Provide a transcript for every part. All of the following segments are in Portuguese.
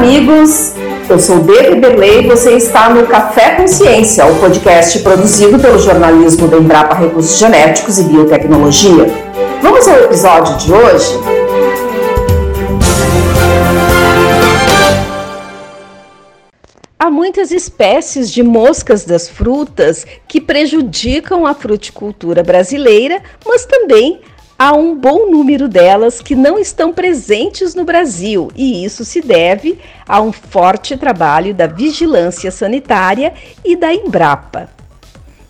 amigos! Eu sou David Berlei e você está no Café Consciência, o podcast produzido pelo jornalismo da Embrapa Recursos Genéticos e Biotecnologia. Vamos ao episódio de hoje? Há muitas espécies de moscas das frutas que prejudicam a fruticultura brasileira, mas também há um bom número delas que não estão presentes no Brasil, e isso se deve a um forte trabalho da vigilância sanitária e da Embrapa.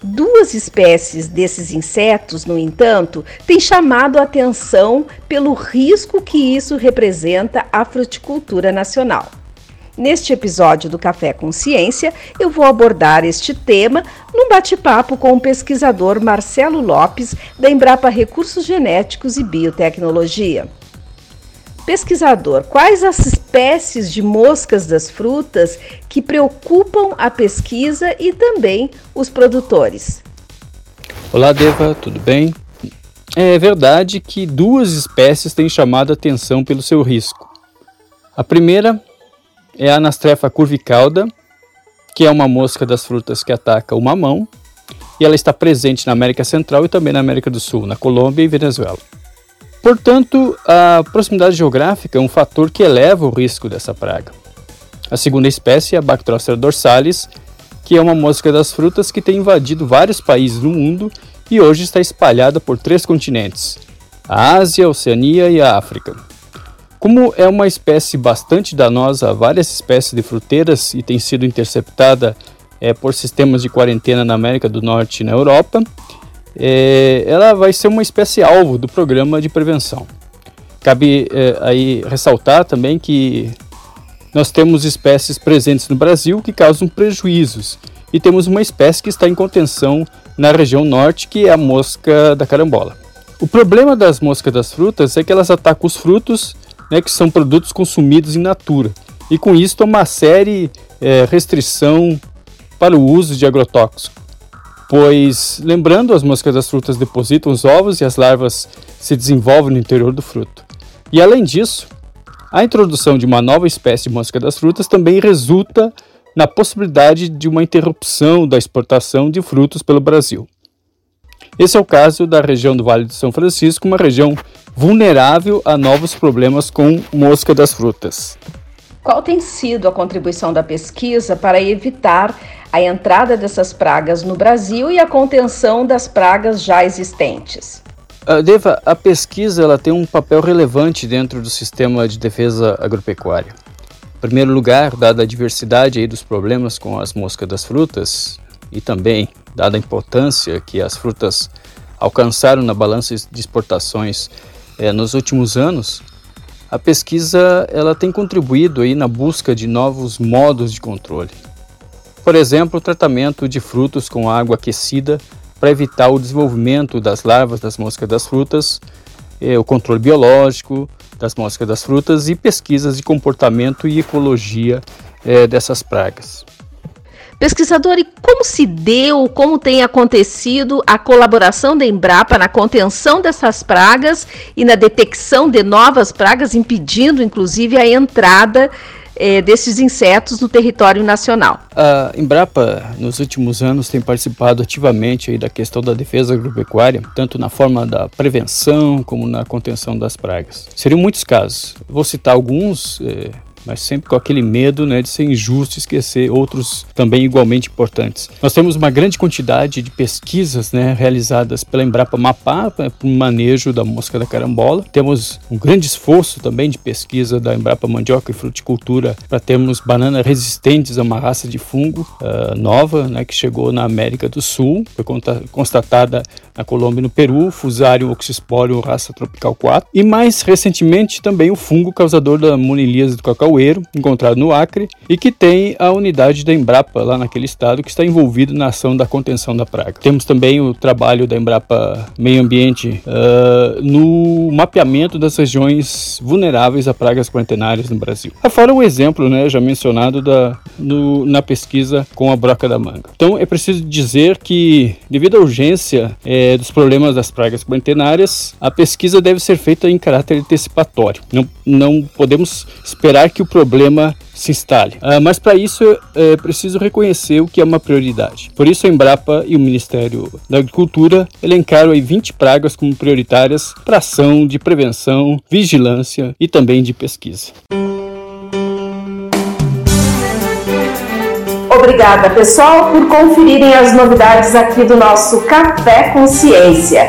Duas espécies desses insetos, no entanto, têm chamado a atenção pelo risco que isso representa à fruticultura nacional. Neste episódio do Café Consciência, eu vou abordar este tema num bate-papo com o pesquisador Marcelo Lopes, da Embrapa Recursos Genéticos e Biotecnologia. Pesquisador, quais as espécies de moscas das frutas que preocupam a pesquisa e também os produtores? Olá, Deva, tudo bem? É verdade que duas espécies têm chamado a atenção pelo seu risco. A primeira é a Anastrefa curvicauda, que é uma mosca das frutas que ataca o mamão, e ela está presente na América Central e também na América do Sul, na Colômbia e Venezuela. Portanto, a proximidade geográfica é um fator que eleva o risco dessa praga. A segunda espécie é a Bactrócera dorsalis, que é uma mosca das frutas que tem invadido vários países do mundo e hoje está espalhada por três continentes: a Ásia, a Oceania e a África. Como é uma espécie bastante danosa a várias espécies de fruteiras e tem sido interceptada é, por sistemas de quarentena na América do Norte e na Europa, é, ela vai ser uma espécie alvo do programa de prevenção. Cabe é, aí ressaltar também que nós temos espécies presentes no Brasil que causam prejuízos e temos uma espécie que está em contenção na região norte, que é a mosca da carambola. O problema das moscas das frutas é que elas atacam os frutos né, que são produtos consumidos em natura. E com isso há uma série é, restrição para o uso de agrotóxicos. Pois, lembrando, as moscas das frutas depositam os ovos e as larvas se desenvolvem no interior do fruto. E além disso, a introdução de uma nova espécie de mosca das frutas também resulta na possibilidade de uma interrupção da exportação de frutos pelo Brasil. Esse é o caso da região do Vale do São Francisco, uma região vulnerável a novos problemas com mosca das frutas. Qual tem sido a contribuição da pesquisa para evitar a entrada dessas pragas no Brasil e a contenção das pragas já existentes? Uh, Deva, a pesquisa ela tem um papel relevante dentro do sistema de defesa agropecuária. Em primeiro lugar, dada a diversidade aí dos problemas com as moscas das frutas e também dada a importância que as frutas alcançaram na balança de exportações é, nos últimos anos, a pesquisa ela tem contribuído aí na busca de novos modos de controle. Por exemplo, o tratamento de frutos com água aquecida para evitar o desenvolvimento das larvas das moscas das frutas, é, o controle biológico das moscas das frutas e pesquisas de comportamento e ecologia é, dessas pragas. Pesquisador, e como se deu, como tem acontecido a colaboração da Embrapa na contenção dessas pragas e na detecção de novas pragas, impedindo inclusive a entrada eh, desses insetos no território nacional? A Embrapa, nos últimos anos, tem participado ativamente aí da questão da defesa agropecuária, tanto na forma da prevenção como na contenção das pragas. Seriam muitos casos. Vou citar alguns. Eh, mas sempre com aquele medo né, de ser injusto e esquecer outros também igualmente importantes. Nós temos uma grande quantidade de pesquisas né, realizadas pela Embrapa Mapá para o manejo da mosca da carambola. Temos um grande esforço também de pesquisa da Embrapa Mandioca e Fruticultura para termos bananas resistentes a uma raça de fungo uh, nova né, que chegou na América do Sul, foi constatada na Colômbia e no Peru, Fusarium oxysporium raça tropical 4, e mais recentemente também o fungo causador da monilíase do cacau Caueiro, encontrado no Acre, e que tem a unidade da Embrapa lá naquele estado que está envolvido na ação da contenção da praga. Temos também o trabalho da Embrapa Meio Ambiente uh, no mapeamento das regiões vulneráveis a pragas quarentenárias no Brasil. Afora o exemplo, né, já mencionado da, no, na pesquisa com a broca da manga. Então é preciso dizer que, devido à urgência é, dos problemas das pragas quarentenárias, a pesquisa deve ser feita em caráter antecipatório. Não, não podemos esperar que que o problema se instale. Uh, mas para isso é preciso reconhecer o que é uma prioridade. Por isso a Embrapa e o Ministério da Agricultura elencaram aí 20 pragas como prioritárias para ação de prevenção, vigilância e também de pesquisa. Obrigada, pessoal, por conferirem as novidades aqui do nosso Café Consciência.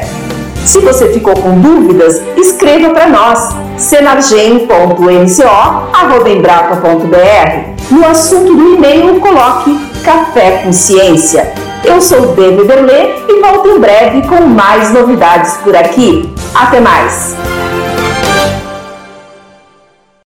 Se você ficou com dúvidas, escreva para nós senargem.mco.embrapa.br. No assunto do e-mail, coloque Café Consciência. Eu sou David Berlê e volto em breve com mais novidades por aqui. Até mais!